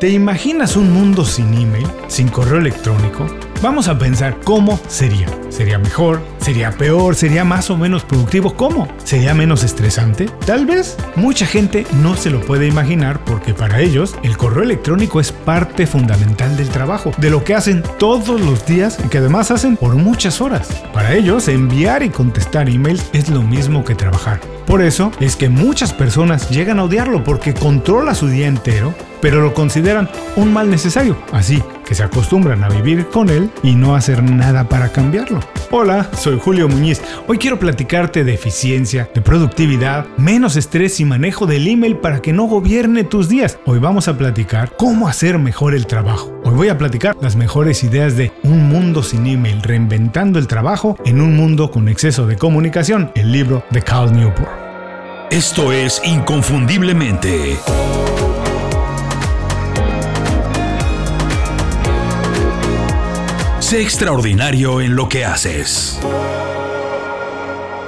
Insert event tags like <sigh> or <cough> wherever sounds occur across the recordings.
¿Te imaginas un mundo sin email, sin correo electrónico? Vamos a pensar cómo sería. ¿Sería mejor? ¿Sería peor? ¿Sería más o menos productivo? ¿Cómo? ¿Sería menos estresante? Tal vez. Mucha gente no se lo puede imaginar porque para ellos el correo electrónico es parte fundamental del trabajo, de lo que hacen todos los días y que además hacen por muchas horas. Para ellos enviar y contestar emails es lo mismo que trabajar. Por eso es que muchas personas llegan a odiarlo porque controla su día entero, pero lo consideran un mal necesario. Así que se acostumbran a vivir con él y no hacer nada para cambiarlo. Hola, soy Julio Muñiz. Hoy quiero platicarte de eficiencia, de productividad, menos estrés y manejo del email para que no gobierne tus días. Hoy vamos a platicar cómo hacer mejor el trabajo. Hoy voy a platicar las mejores ideas de Un mundo sin email, reinventando el trabajo en un mundo con exceso de comunicación, el libro de Carl Newport. Esto es Inconfundiblemente. Sé extraordinario en lo que haces.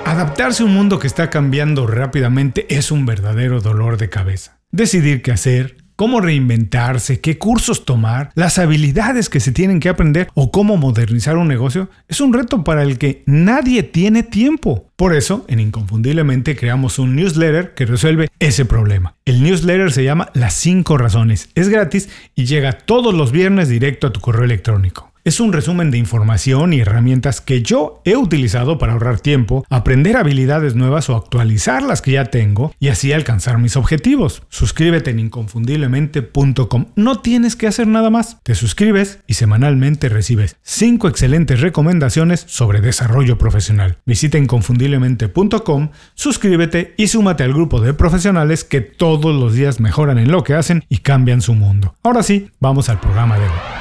Adaptarse a un mundo que está cambiando rápidamente es un verdadero dolor de cabeza. Decidir qué hacer, cómo reinventarse, qué cursos tomar, las habilidades que se tienen que aprender o cómo modernizar un negocio es un reto para el que nadie tiene tiempo. Por eso, en Inconfundiblemente creamos un newsletter que resuelve ese problema. El newsletter se llama Las 5 Razones, es gratis y llega todos los viernes directo a tu correo electrónico. Es un resumen de información y herramientas que yo he utilizado para ahorrar tiempo, aprender habilidades nuevas o actualizar las que ya tengo y así alcanzar mis objetivos. Suscríbete en inconfundiblemente.com. No tienes que hacer nada más. Te suscribes y semanalmente recibes 5 excelentes recomendaciones sobre desarrollo profesional. Visita inconfundiblemente.com, suscríbete y súmate al grupo de profesionales que todos los días mejoran en lo que hacen y cambian su mundo. Ahora sí, vamos al programa de hoy.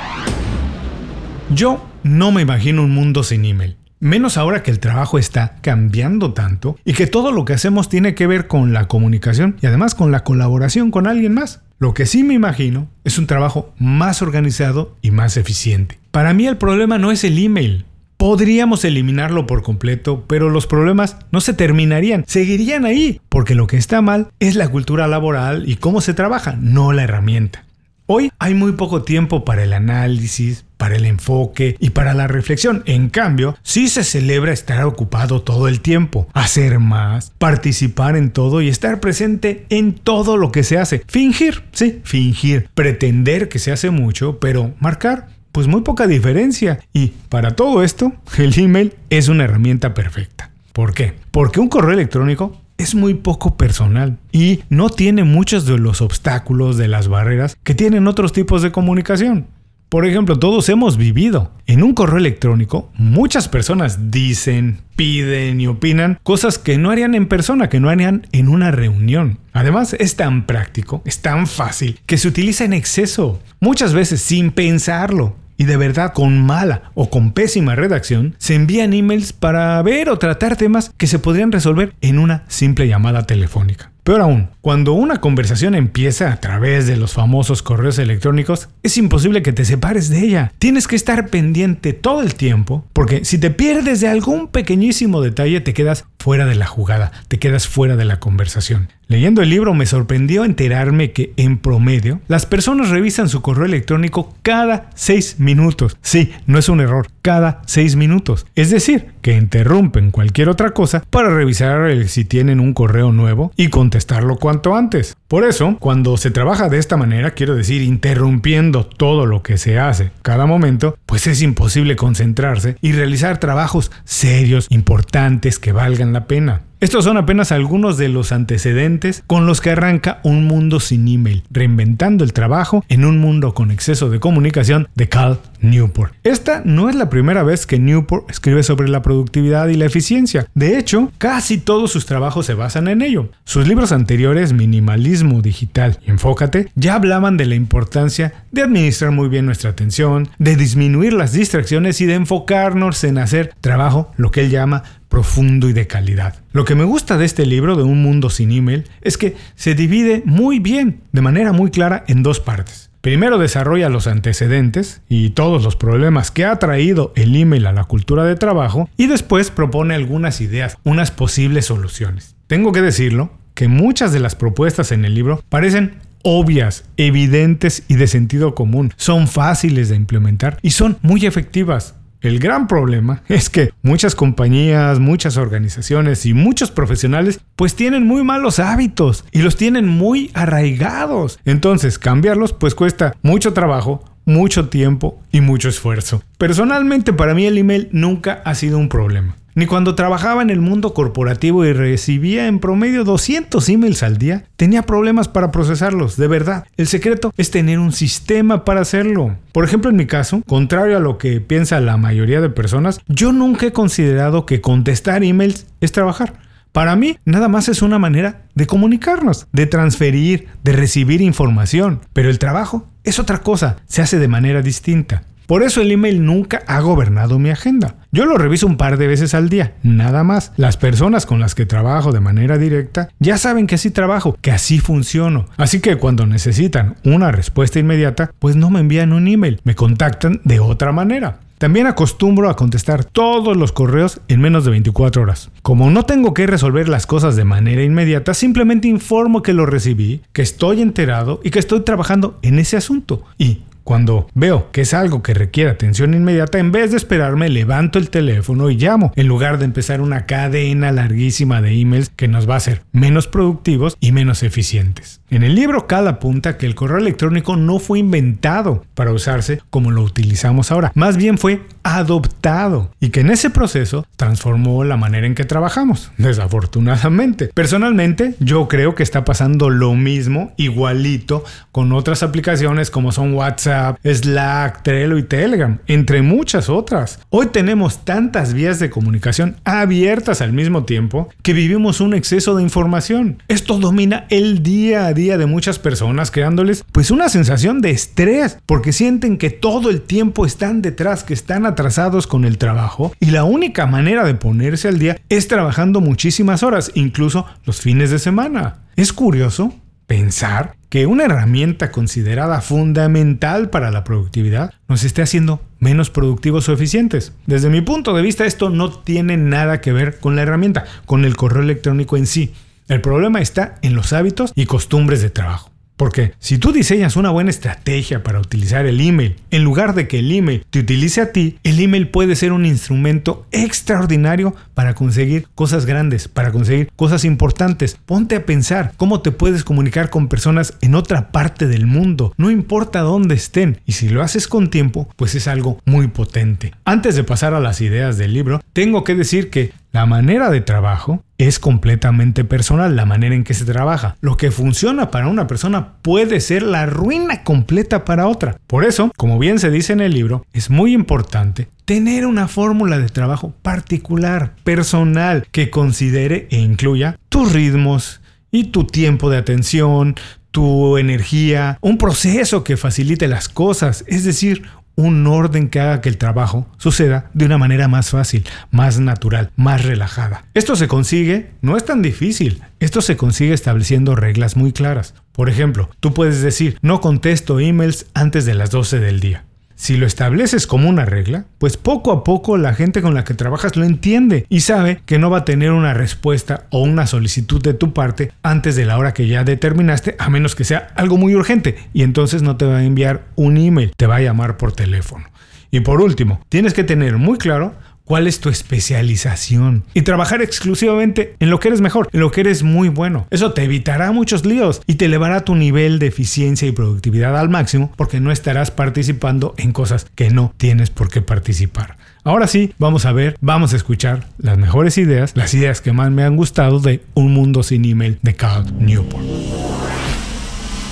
Yo no me imagino un mundo sin email. Menos ahora que el trabajo está cambiando tanto y que todo lo que hacemos tiene que ver con la comunicación y además con la colaboración con alguien más. Lo que sí me imagino es un trabajo más organizado y más eficiente. Para mí el problema no es el email. Podríamos eliminarlo por completo, pero los problemas no se terminarían, seguirían ahí, porque lo que está mal es la cultura laboral y cómo se trabaja, no la herramienta. Hoy hay muy poco tiempo para el análisis, para el enfoque y para la reflexión. En cambio, sí se celebra estar ocupado todo el tiempo, hacer más, participar en todo y estar presente en todo lo que se hace. Fingir, sí, fingir, pretender que se hace mucho, pero marcar pues muy poca diferencia. Y para todo esto, el email es una herramienta perfecta. ¿Por qué? Porque un correo electrónico es muy poco personal y no tiene muchos de los obstáculos, de las barreras que tienen otros tipos de comunicación. Por ejemplo, todos hemos vivido. En un correo electrónico, muchas personas dicen, piden y opinan cosas que no harían en persona, que no harían en una reunión. Además, es tan práctico, es tan fácil, que se utiliza en exceso, muchas veces sin pensarlo y de verdad con mala o con pésima redacción, se envían emails para ver o tratar temas que se podrían resolver en una simple llamada telefónica. Peor aún, cuando una conversación empieza a través de los famosos correos electrónicos, es imposible que te separes de ella. Tienes que estar pendiente todo el tiempo, porque si te pierdes de algún pequeñísimo detalle, te quedas fuera de la jugada, te quedas fuera de la conversación. Leyendo el libro me sorprendió enterarme que en promedio las personas revisan su correo electrónico cada seis minutos. Sí, no es un error, cada seis minutos. Es decir, que interrumpen cualquier otra cosa para revisar si tienen un correo nuevo y contestarlo cuanto antes. Por eso, cuando se trabaja de esta manera, quiero decir, interrumpiendo todo lo que se hace cada momento, pues es imposible concentrarse y realizar trabajos serios, importantes, que valgan la pena. Estos son apenas algunos de los antecedentes con los que arranca Un Mundo sin Email, reinventando el trabajo en un mundo con exceso de comunicación de Cal Newport. Esta no es la primera vez que Newport escribe sobre la productividad y la eficiencia. De hecho, casi todos sus trabajos se basan en ello. Sus libros anteriores, Minimalismo Digital y Enfócate, ya hablaban de la importancia de administrar muy bien nuestra atención, de disminuir las distracciones y de enfocarnos en hacer trabajo, lo que él llama profundo y de calidad. Lo que me gusta de este libro, de Un Mundo sin Email, es que se divide muy bien, de manera muy clara, en dos partes. Primero desarrolla los antecedentes y todos los problemas que ha traído el email a la cultura de trabajo y después propone algunas ideas, unas posibles soluciones. Tengo que decirlo que muchas de las propuestas en el libro parecen obvias, evidentes y de sentido común. Son fáciles de implementar y son muy efectivas. El gran problema <laughs> es que muchas compañías, muchas organizaciones y muchos profesionales pues tienen muy malos hábitos y los tienen muy arraigados. Entonces cambiarlos pues cuesta mucho trabajo, mucho tiempo y mucho esfuerzo. Personalmente para mí el email nunca ha sido un problema. Ni cuando trabajaba en el mundo corporativo y recibía en promedio 200 emails al día, tenía problemas para procesarlos, de verdad. El secreto es tener un sistema para hacerlo. Por ejemplo, en mi caso, contrario a lo que piensa la mayoría de personas, yo nunca he considerado que contestar emails es trabajar. Para mí, nada más es una manera de comunicarnos, de transferir, de recibir información. Pero el trabajo es otra cosa, se hace de manera distinta. Por eso el email nunca ha gobernado mi agenda. Yo lo reviso un par de veces al día, nada más. Las personas con las que trabajo de manera directa ya saben que así trabajo, que así funciono. Así que cuando necesitan una respuesta inmediata, pues no me envían un email, me contactan de otra manera. También acostumbro a contestar todos los correos en menos de 24 horas. Como no tengo que resolver las cosas de manera inmediata, simplemente informo que lo recibí, que estoy enterado y que estoy trabajando en ese asunto. Y cuando veo que es algo que requiere atención inmediata, en vez de esperarme, levanto el teléfono y llamo, en lugar de empezar una cadena larguísima de emails que nos va a hacer menos productivos y menos eficientes. En el libro Cal apunta que el correo electrónico no fue inventado para usarse como lo utilizamos ahora, más bien fue adoptado y que en ese proceso transformó la manera en que trabajamos, <laughs> desafortunadamente. Personalmente, yo creo que está pasando lo mismo, igualito, con otras aplicaciones como son WhatsApp, Slack, Trello y Telegram, entre muchas otras. Hoy tenemos tantas vías de comunicación abiertas al mismo tiempo que vivimos un exceso de información. Esto domina el día a día de muchas personas, creándoles pues una sensación de estrés, porque sienten que todo el tiempo están detrás, que están atrasados con el trabajo y la única manera de ponerse al día es trabajando muchísimas horas, incluso los fines de semana. Es curioso pensar que una herramienta considerada fundamental para la productividad nos esté haciendo menos productivos o eficientes. Desde mi punto de vista esto no tiene nada que ver con la herramienta, con el correo electrónico en sí. El problema está en los hábitos y costumbres de trabajo. Porque si tú diseñas una buena estrategia para utilizar el email, en lugar de que el email te utilice a ti, el email puede ser un instrumento extraordinario para conseguir cosas grandes, para conseguir cosas importantes. Ponte a pensar cómo te puedes comunicar con personas en otra parte del mundo, no importa dónde estén, y si lo haces con tiempo, pues es algo muy potente. Antes de pasar a las ideas del libro, tengo que decir que la manera de trabajo es completamente personal, la manera en que se trabaja. Lo que funciona para una persona puede ser la ruina completa para otra. Por eso, como bien se dice en el libro, es muy importante tener una fórmula de trabajo particular, personal, que considere e incluya tus ritmos y tu tiempo de atención, tu energía, un proceso que facilite las cosas, es decir, un orden que haga que el trabajo suceda de una manera más fácil, más natural, más relajada. Esto se consigue, no es tan difícil, esto se consigue estableciendo reglas muy claras. Por ejemplo, tú puedes decir, no contesto emails antes de las 12 del día. Si lo estableces como una regla, pues poco a poco la gente con la que trabajas lo entiende y sabe que no va a tener una respuesta o una solicitud de tu parte antes de la hora que ya determinaste, a menos que sea algo muy urgente y entonces no te va a enviar un email, te va a llamar por teléfono. Y por último, tienes que tener muy claro cuál es tu especialización y trabajar exclusivamente en lo que eres mejor, en lo que eres muy bueno. Eso te evitará muchos líos y te elevará tu nivel de eficiencia y productividad al máximo porque no estarás participando en cosas que no tienes por qué participar. Ahora sí, vamos a ver, vamos a escuchar las mejores ideas, las ideas que más me han gustado de Un Mundo Sin Email de Carl Newport.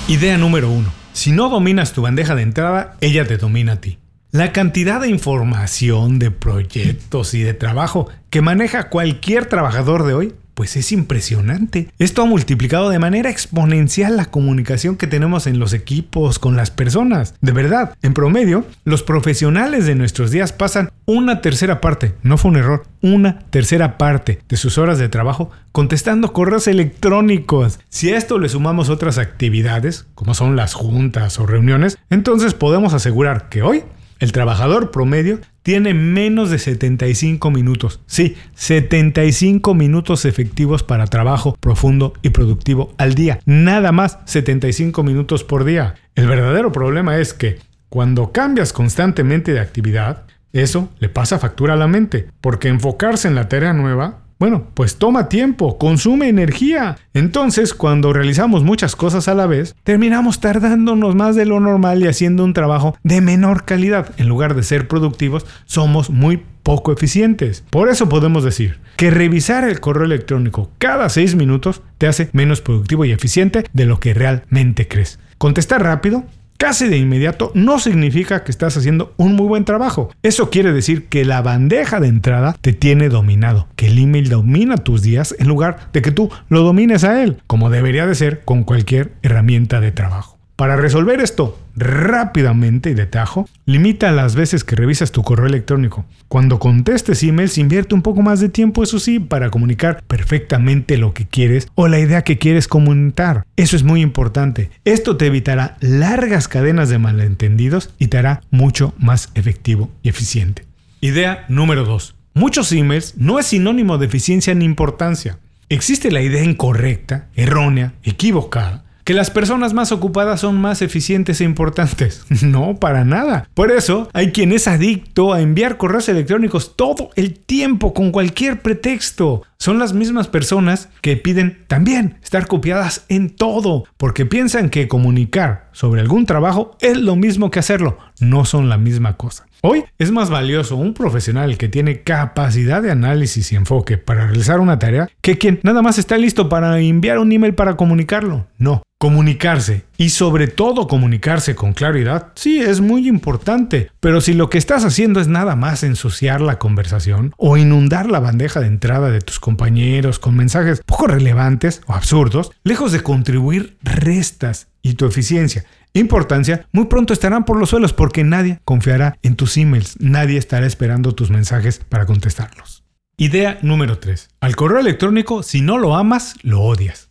Idea número 1. Si no dominas tu bandeja de entrada, ella te domina a ti. La cantidad de información, de proyectos y de trabajo que maneja cualquier trabajador de hoy, pues es impresionante. Esto ha multiplicado de manera exponencial la comunicación que tenemos en los equipos con las personas. De verdad, en promedio, los profesionales de nuestros días pasan una tercera parte, no fue un error, una tercera parte de sus horas de trabajo contestando correos electrónicos. Si a esto le sumamos otras actividades, como son las juntas o reuniones, entonces podemos asegurar que hoy El trabajador promedio tiene menos de 75 minutos. Sí, 75 minutos efectivos para trabajo profundo y productivo al día. Nada más 75 minutos por día. El verdadero problema es que cuando cambias constantemente de actividad, eso le pasa factura a la mente, porque enfocarse en la tarea nueva bueno, pues toma tiempo, consume energía. Entonces, cuando realizamos muchas cosas a la vez, terminamos tardándonos más de lo normal y haciendo un trabajo de menor calidad. En lugar de ser productivos, somos muy poco eficientes. Por eso podemos decir que revisar el correo electrónico cada seis minutos te hace menos productivo y eficiente de lo que realmente crees. Contestar rápido casi de inmediato no significa que estás haciendo un muy buen trabajo. Eso quiere decir que la bandeja de entrada te tiene dominado, que el email domina tus días en lugar de que tú lo domines a él, como debería de ser con cualquier herramienta de trabajo. Para resolver esto rápidamente y de tajo, limita las veces que revisas tu correo electrónico. Cuando contestes emails, invierte un poco más de tiempo, eso sí, para comunicar perfectamente lo que quieres o la idea que quieres comunicar. Eso es muy importante. Esto te evitará largas cadenas de malentendidos y te hará mucho más efectivo y eficiente. Idea número 2. Muchos emails no es sinónimo de eficiencia ni importancia. Existe la idea incorrecta, errónea, equivocada que las personas más ocupadas son más eficientes e importantes. <laughs> No, para nada. Por eso hay quien es adicto a enviar correos electrónicos todo el tiempo con cualquier pretexto. Son las mismas personas que piden también estar copiadas en todo, porque piensan que comunicar sobre algún trabajo es lo mismo que hacerlo. No son la misma cosa. Hoy es más valioso un profesional que tiene capacidad de análisis y enfoque para realizar una tarea que quien nada más está listo para enviar un email para comunicarlo. No, Comunicarse y sobre todo comunicarse con claridad, sí, es muy importante, pero si lo que estás haciendo es nada más ensuciar la conversación o inundar la bandeja de entrada de tus compañeros con mensajes poco relevantes o absurdos, lejos de contribuir, restas y tu eficiencia importancia, muy pronto estarán por los suelos porque nadie confiará en tus emails, nadie estará esperando tus mensajes para contestarlos. Idea número 3. Al correo electrónico, si no lo amas, lo odias.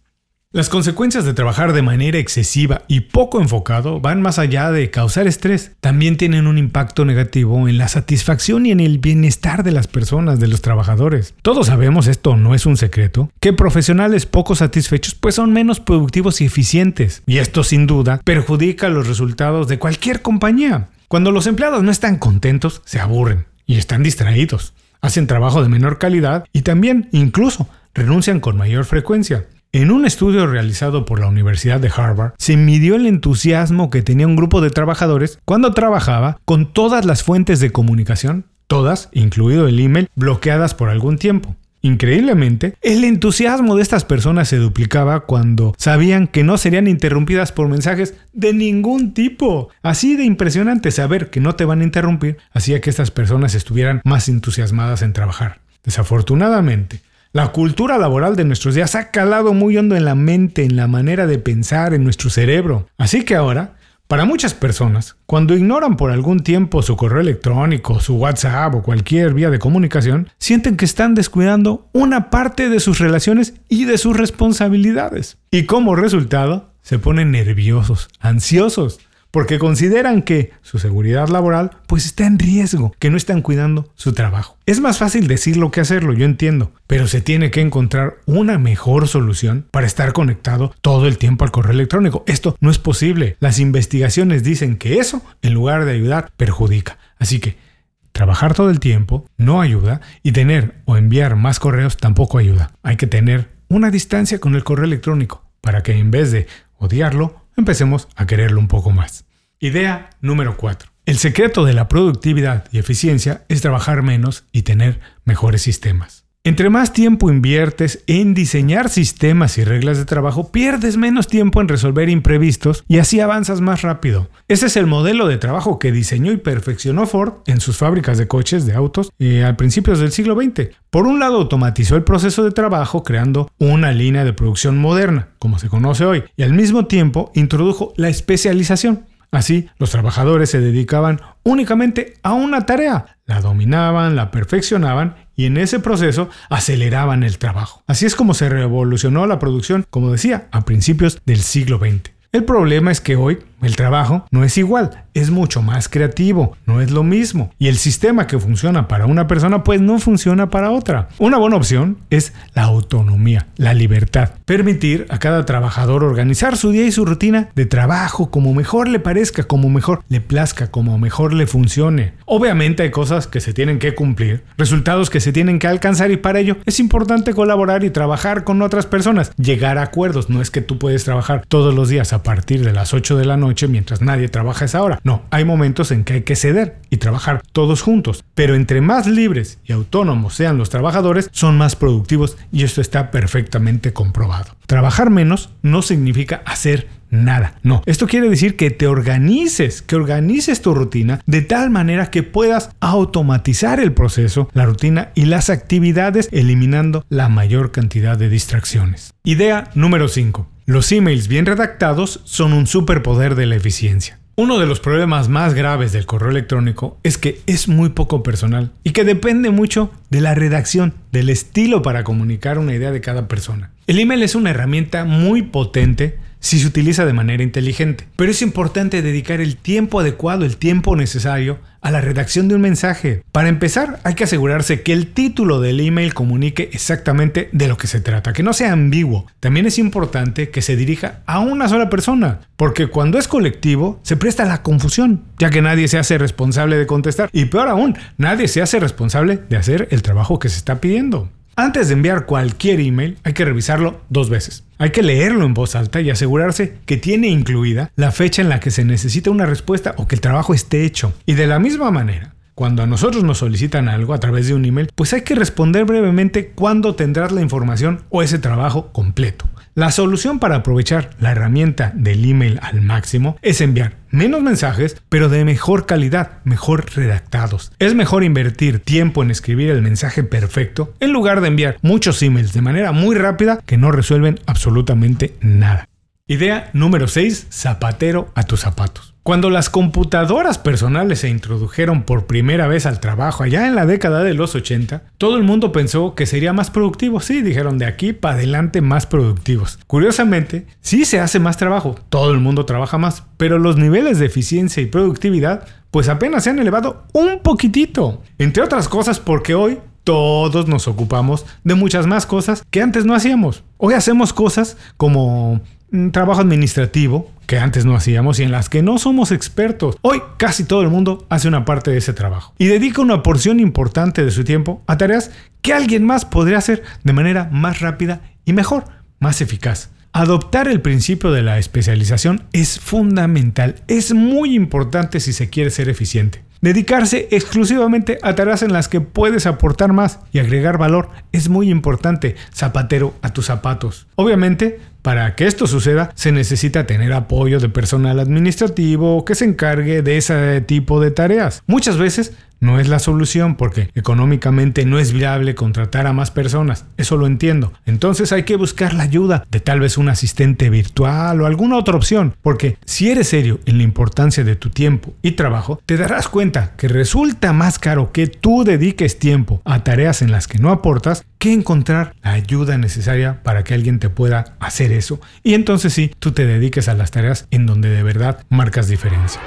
Las consecuencias de trabajar de manera excesiva y poco enfocado van más allá de causar estrés. También tienen un impacto negativo en la satisfacción y en el bienestar de las personas, de los trabajadores. Todos sabemos, esto no es un secreto, que profesionales poco satisfechos pues son menos productivos y eficientes. Y esto sin duda perjudica los resultados de cualquier compañía. Cuando los empleados no están contentos, se aburren y están distraídos. Hacen trabajo de menor calidad y también, incluso, renuncian con mayor frecuencia. En un estudio realizado por la Universidad de Harvard, se midió el entusiasmo que tenía un grupo de trabajadores cuando trabajaba con todas las fuentes de comunicación, todas, incluido el email, bloqueadas por algún tiempo. Increíblemente, el entusiasmo de estas personas se duplicaba cuando sabían que no serían interrumpidas por mensajes de ningún tipo. Así de impresionante saber que no te van a interrumpir hacía que estas personas estuvieran más entusiasmadas en trabajar. Desafortunadamente, la cultura laboral de nuestros días ha calado muy hondo en la mente, en la manera de pensar, en nuestro cerebro. Así que ahora, para muchas personas, cuando ignoran por algún tiempo su correo electrónico, su WhatsApp o cualquier vía de comunicación, sienten que están descuidando una parte de sus relaciones y de sus responsabilidades. Y como resultado, se ponen nerviosos, ansiosos, porque consideran que su seguridad laboral pues está en riesgo, que no están cuidando su trabajo. Es más fácil decirlo que hacerlo, yo entiendo, pero se tiene que encontrar una mejor solución para estar conectado todo el tiempo al correo electrónico. Esto no es posible. Las investigaciones dicen que eso, en lugar de ayudar, perjudica. Así que trabajar todo el tiempo no ayuda y tener o enviar más correos tampoco ayuda. Hay que tener una distancia con el correo electrónico para que en vez de odiarlo, empecemos a quererlo un poco más. Idea número 4. El secreto de la productividad y eficiencia es trabajar menos y tener mejores sistemas. Entre más tiempo inviertes en diseñar sistemas y reglas de trabajo, pierdes menos tiempo en resolver imprevistos y así avanzas más rápido. Ese es el modelo de trabajo que diseñó y perfeccionó Ford en sus fábricas de coches, de autos, eh, a principios del siglo XX. Por un lado, automatizó el proceso de trabajo creando una línea de producción moderna, como se conoce hoy, y al mismo tiempo introdujo la especialización. Así, los trabajadores se dedicaban únicamente a una tarea, la dominaban, la perfeccionaban y en ese proceso aceleraban el trabajo. Así es como se revolucionó la producción, como decía, a principios del siglo XX. El problema es que hoy el trabajo no es igual, es mucho más creativo, no es lo mismo. Y el sistema que funciona para una persona pues no funciona para otra. Una buena opción es la autonomía, la libertad. Permitir a cada trabajador organizar su día y su rutina de trabajo como mejor le parezca, como mejor le plazca, como mejor le funcione. Obviamente hay cosas que se tienen que cumplir, resultados que se tienen que alcanzar y para ello es importante colaborar y trabajar con otras personas, llegar a acuerdos. No es que tú puedes trabajar todos los días a partir de las 8 de la noche mientras nadie trabaja esa hora. No, hay momentos en que hay que ceder y trabajar todos juntos. Pero entre más libres y autónomos sean los trabajadores, son más productivos y esto está perfectamente comprobado. Trabajar menos no significa hacer nada. No, esto quiere decir que te organices, que organices tu rutina de tal manera que puedas automatizar el proceso, la rutina y las actividades eliminando la mayor cantidad de distracciones. Idea número 5. Los emails bien redactados son un superpoder de la eficiencia. Uno de los problemas más graves del correo electrónico es que es muy poco personal y que depende mucho de la redacción, del estilo para comunicar una idea de cada persona. El email es una herramienta muy potente si se utiliza de manera inteligente. Pero es importante dedicar el tiempo adecuado, el tiempo necesario a la redacción de un mensaje. Para empezar, hay que asegurarse que el título del email comunique exactamente de lo que se trata, que no sea ambiguo. También es importante que se dirija a una sola persona, porque cuando es colectivo se presta la confusión, ya que nadie se hace responsable de contestar y peor aún, nadie se hace responsable de hacer el trabajo que se está pidiendo. Antes de enviar cualquier email hay que revisarlo dos veces. Hay que leerlo en voz alta y asegurarse que tiene incluida la fecha en la que se necesita una respuesta o que el trabajo esté hecho. Y de la misma manera, cuando a nosotros nos solicitan algo a través de un email, pues hay que responder brevemente cuándo tendrás la información o ese trabajo completo. La solución para aprovechar la herramienta del email al máximo es enviar menos mensajes, pero de mejor calidad, mejor redactados. Es mejor invertir tiempo en escribir el mensaje perfecto en lugar de enviar muchos emails de manera muy rápida que no resuelven absolutamente nada. Idea número 6. Zapatero a tus zapatos. Cuando las computadoras personales se introdujeron por primera vez al trabajo allá en la década de los 80, todo el mundo pensó que sería más productivo. Sí, dijeron de aquí para adelante más productivos. Curiosamente, sí se hace más trabajo, todo el mundo trabaja más, pero los niveles de eficiencia y productividad pues apenas se han elevado un poquitito. Entre otras cosas porque hoy todos nos ocupamos de muchas más cosas que antes no hacíamos. Hoy hacemos cosas como trabajo administrativo que antes no hacíamos y en las que no somos expertos. Hoy casi todo el mundo hace una parte de ese trabajo y dedica una porción importante de su tiempo a tareas que alguien más podría hacer de manera más rápida y mejor, más eficaz. Adoptar el principio de la especialización es fundamental, es muy importante si se quiere ser eficiente. Dedicarse exclusivamente a tareas en las que puedes aportar más y agregar valor es muy importante, zapatero a tus zapatos. Obviamente, para que esto suceda, se necesita tener apoyo de personal administrativo que se encargue de ese tipo de tareas. Muchas veces no es la solución porque económicamente no es viable contratar a más personas, eso lo entiendo. Entonces hay que buscar la ayuda de tal vez un asistente virtual o alguna otra opción, porque si eres serio en la importancia de tu tiempo y trabajo, te darás cuenta que resulta más caro que tú dediques tiempo a tareas en las que no aportas que encontrar la ayuda necesaria para que alguien te pueda hacer eso. Y entonces sí, tú te dediques a las tareas en donde de verdad marcas diferencia.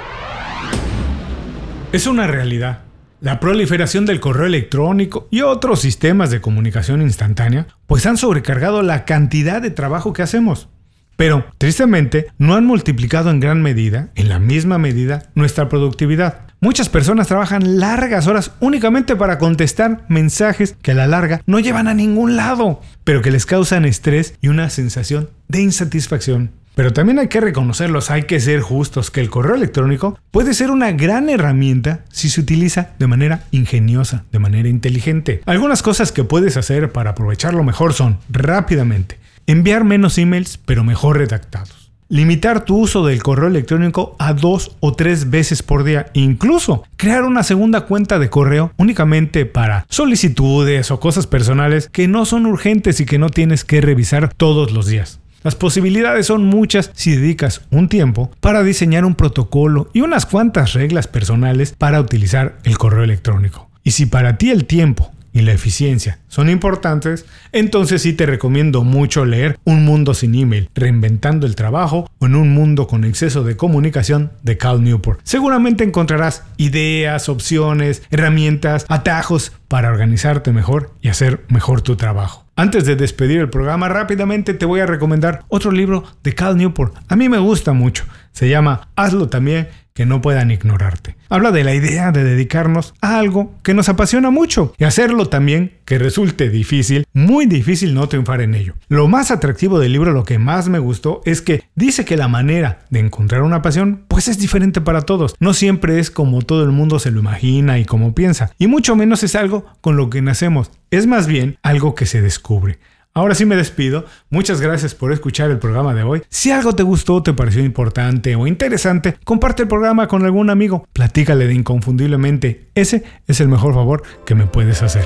Es una realidad la proliferación del correo electrónico y otros sistemas de comunicación instantánea pues han sobrecargado la cantidad de trabajo que hacemos. Pero, tristemente, no han multiplicado en gran medida, en la misma medida, nuestra productividad. Muchas personas trabajan largas horas únicamente para contestar mensajes que a la larga no llevan a ningún lado, pero que les causan estrés y una sensación de insatisfacción. Pero también hay que reconocerlos, hay que ser justos, que el correo electrónico puede ser una gran herramienta si se utiliza de manera ingeniosa, de manera inteligente. Algunas cosas que puedes hacer para aprovecharlo mejor son, rápidamente, enviar menos emails pero mejor redactados. Limitar tu uso del correo electrónico a dos o tres veces por día. Incluso crear una segunda cuenta de correo únicamente para solicitudes o cosas personales que no son urgentes y que no tienes que revisar todos los días. Las posibilidades son muchas si dedicas un tiempo para diseñar un protocolo y unas cuantas reglas personales para utilizar el correo electrónico. Y si para ti el tiempo y la eficiencia son importantes, entonces sí te recomiendo mucho leer Un mundo sin email, reinventando el trabajo o en un mundo con exceso de comunicación de Cal Newport. Seguramente encontrarás ideas, opciones, herramientas, atajos para organizarte mejor y hacer mejor tu trabajo. Antes de despedir el programa, rápidamente te voy a recomendar otro libro de Cal Newport. A mí me gusta mucho. Se llama Hazlo también que no puedan ignorarte. Habla de la idea de dedicarnos a algo que nos apasiona mucho y hacerlo también que resulte difícil, muy difícil no triunfar en ello. Lo más atractivo del libro, lo que más me gustó, es que dice que la manera de encontrar una pasión pues es diferente para todos. No siempre es como todo el mundo se lo imagina y como piensa, y mucho menos es algo con lo que nacemos. Es más bien algo que se descubre. Ahora sí me despido. Muchas gracias por escuchar el programa de hoy. Si algo te gustó, te pareció importante o interesante, comparte el programa con algún amigo. Platícale de inconfundiblemente. Ese es el mejor favor que me puedes hacer.